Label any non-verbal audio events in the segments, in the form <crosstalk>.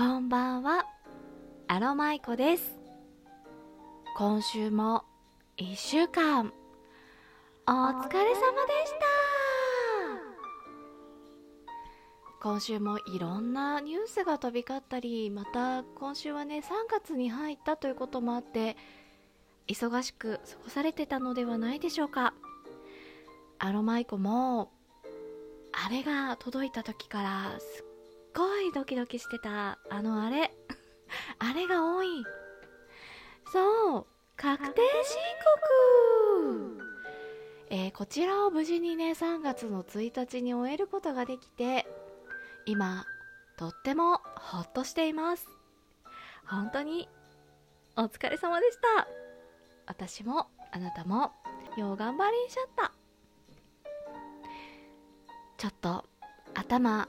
こんばんは。アロマイコです。今週も1週間。お疲れ様でした。今週もいろんなニュースが飛び交ったりまた今週はね3月に入ったということもあって忙しく過ごされてたのではないでしょうか。アロマイコもあれが届いた時からすっごいドキドキしてた。あのあれ。<laughs> あれが多い。そう。確定申告。えー、こちらを無事にね3月の1日に終えることができて今とってもほっとしています。本当にお疲れ様でした。私もあなたもよう頑張りんしゃった。ちょっと頭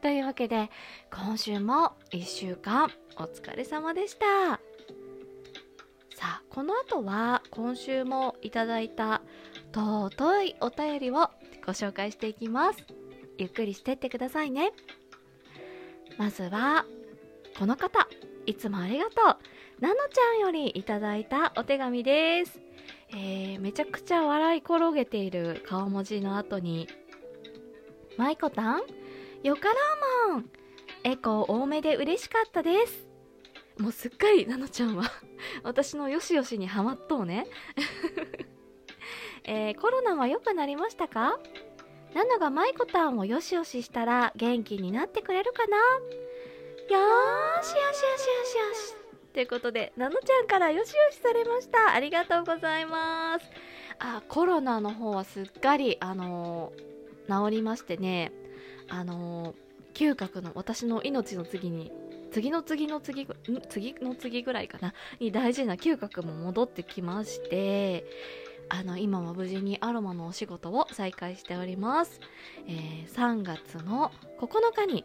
というわけで今週も1週間お疲れ様でした。さあこの後は今週もいただいた尊いお便りをご紹介していきます。ゆっくりしてってくださいね。まずはこの方いつもありがとう。なのちゃんよりいただいたお手紙です。えー、めちゃくちゃ笑い転げている顔文字の後にマイコタンよからもん。エコー多めで嬉しかったです。もうすっかりなのちゃんは <laughs> 私のよしよしにハマっとうね、<laughs> えー、コロナは良くなりましたか？ナノがマイコタンをよしよししたら元気になってくれるかな？よーしよしよしよしよし。ということで、ナノちゃんからよしよしされました。ありがとうございます。あ、コロナの方はすっかり、あのー、治りましてね、あの、嗅覚の私の命の次に次の次の次次の次ぐらいかな？に大事な嗅覚も戻ってきましてあの今は無事にアロマのお仕事を再開しております、えー、3月の9日に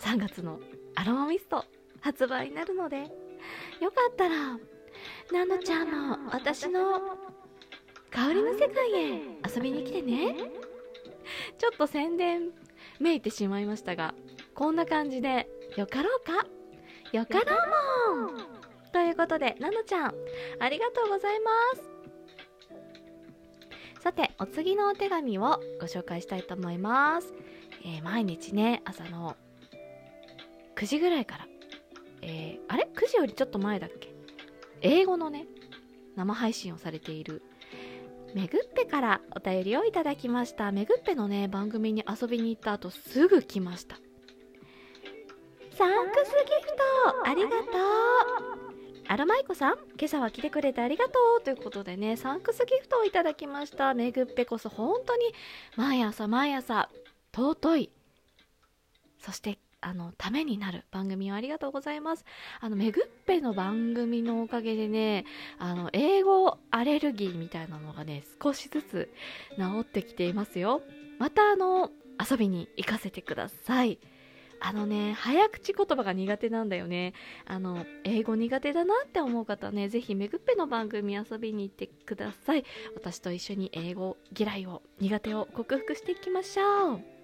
3月のアロマミスト発売になるのでよかったらナノちゃんも私の香りの世界へ遊びに来てね。ちょっと宣伝めいてしまいましたがこんな感じでよかろうか？よかろうもん！ということでナノちゃんありがとうございます。さてお次のお手紙をご紹介したいと思います、えー、毎日ね朝の9時ぐらいから、えー、あれ？9時よりちょっと前だっけ？英語のね生配信をされているめぐっぺからお便りをいただきました。めぐっぺのね番組に遊びに行った後すぐ来ました。サンクスギフトありがとう。アロマイコさん今朝は来てくれてありがとうということでねサンクスギフトをいただきました。めぐっぺこそ本当に毎朝毎朝尊い。そしてあのためになる番組をありがとうございますあのめぐっぺの番組のおかげでねあの英語アレルギーみたいなのがね少しずつ治ってきていますよまたあの遊びに行かせてくださいあのね、早口言葉が苦手なんだよね。あの、英語苦手だなって思う方ね、ぜひめぐっぺの番組遊びに行ってください。私と一緒に英語嫌いを、苦手を克服していきましょう。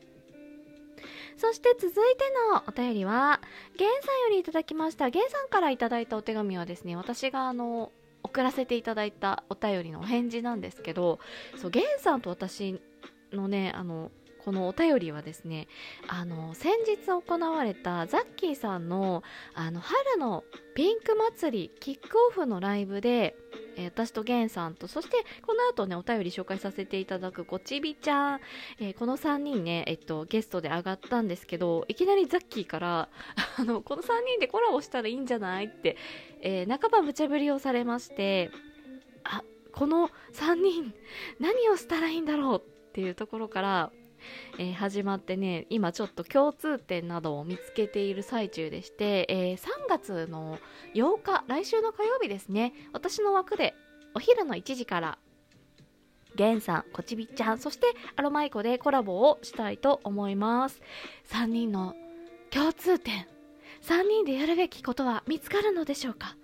そして続いてのお便りは、ゲンさんよりいただきました。ゲンさんからいただいたお手紙はですね、私があの、送らせていただいたお便りのお返事なんですけど、そう、ゲンさんと私のね、あの、このお便りはですねあの先日行われたザッキーさんのあの春のピンク祭りキックオフのライブで、えー、私とゲンさんとそしてこの後ねお便り紹介させていただくこちびちゃん、えー、この3人ね、えっと、ゲストで上がったんですけどいきなりザッキーからあのこの3人でコラボしたらいいんじゃないって、え、半ば無茶ぶりをされましてあこの3人何をしたらいいんだろうっていうところからえー始まってね今ちょっと共通点などを見つけている最中でして、えー3月の8日来週の火曜日ですね私の枠でお昼の1時からゲンさん、こちびちゃん、そしてアロマイコでコラボをしたいと思います。3人の共通点、3人でやるべきことは見つかるのでしょうか？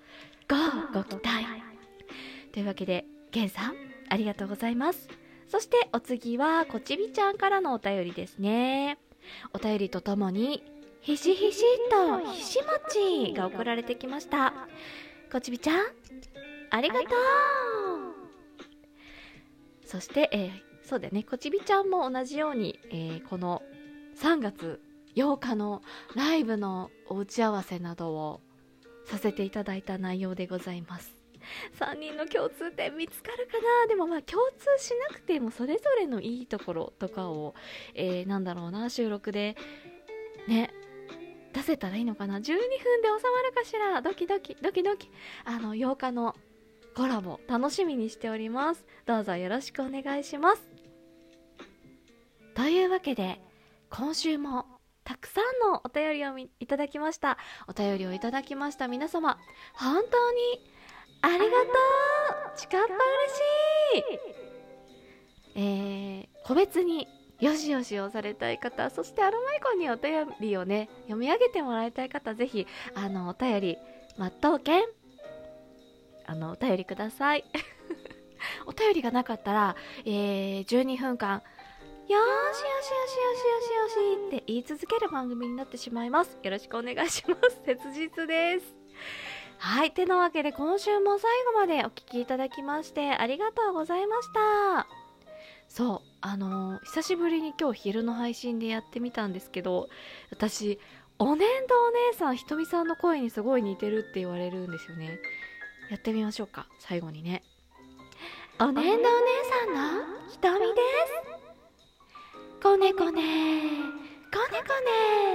ごご期待。というわけで、ゲンさん、ありがとうございます。そしてお次は、こちびちゃんからのお便りですね。お便りとともに、ひしひしとひしもちが送られてきました。こちびちゃん、ありがとうそして、えーそうだよね、こちびちゃんも同じように、えーこの3月8日のライブのお打ち合わせなどをさせていただいた内容でございます。<laughs> 3人の共通点見つかるかな？でもまあ共通しなくてもそれぞれのいいところとかを、えーなんだろうな収録でね出せたらいいのかな？12分で収まるかしら？ドキドキドキドキ。あの8日のコラボ楽しみにしております。どうぞよろしくお願いします。というわけで今週もたくさんのお便りをいただきました。お便りをいただきました皆様本当にありがとう。ちかっぱ嬉しい。えー、個別によしよしをされたい方そしてアロマイコンにお便りをね読み上げてもらいたい方ぜひあのお便り待っとうけんあのお便りください。<laughs> お便りがなかったら、えー、12分間よしよしよしよしよしよしって言い続ける番組になってしまいます。よろしくお願いします。切実です。はい。てなわけで今週も最後までお聞きいただきましてありがとうございました。そうあのー久しぶりに今日昼の配信でやってみたんですけど私お年度お姉さんひとみさんの声にすごい似てるって言われるんですよね。やってみましょうか最後にね。お年度お姉さんのひとみです。こねこねこねこね。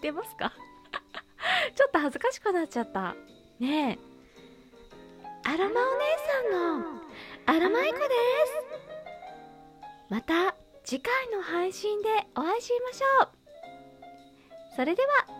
ってますか？<laughs> ちょっと恥ずかしくなっちゃった。ねえ。アロマお姉さんのアロマイコです。また次回の配信でお会いしましょう。それでは。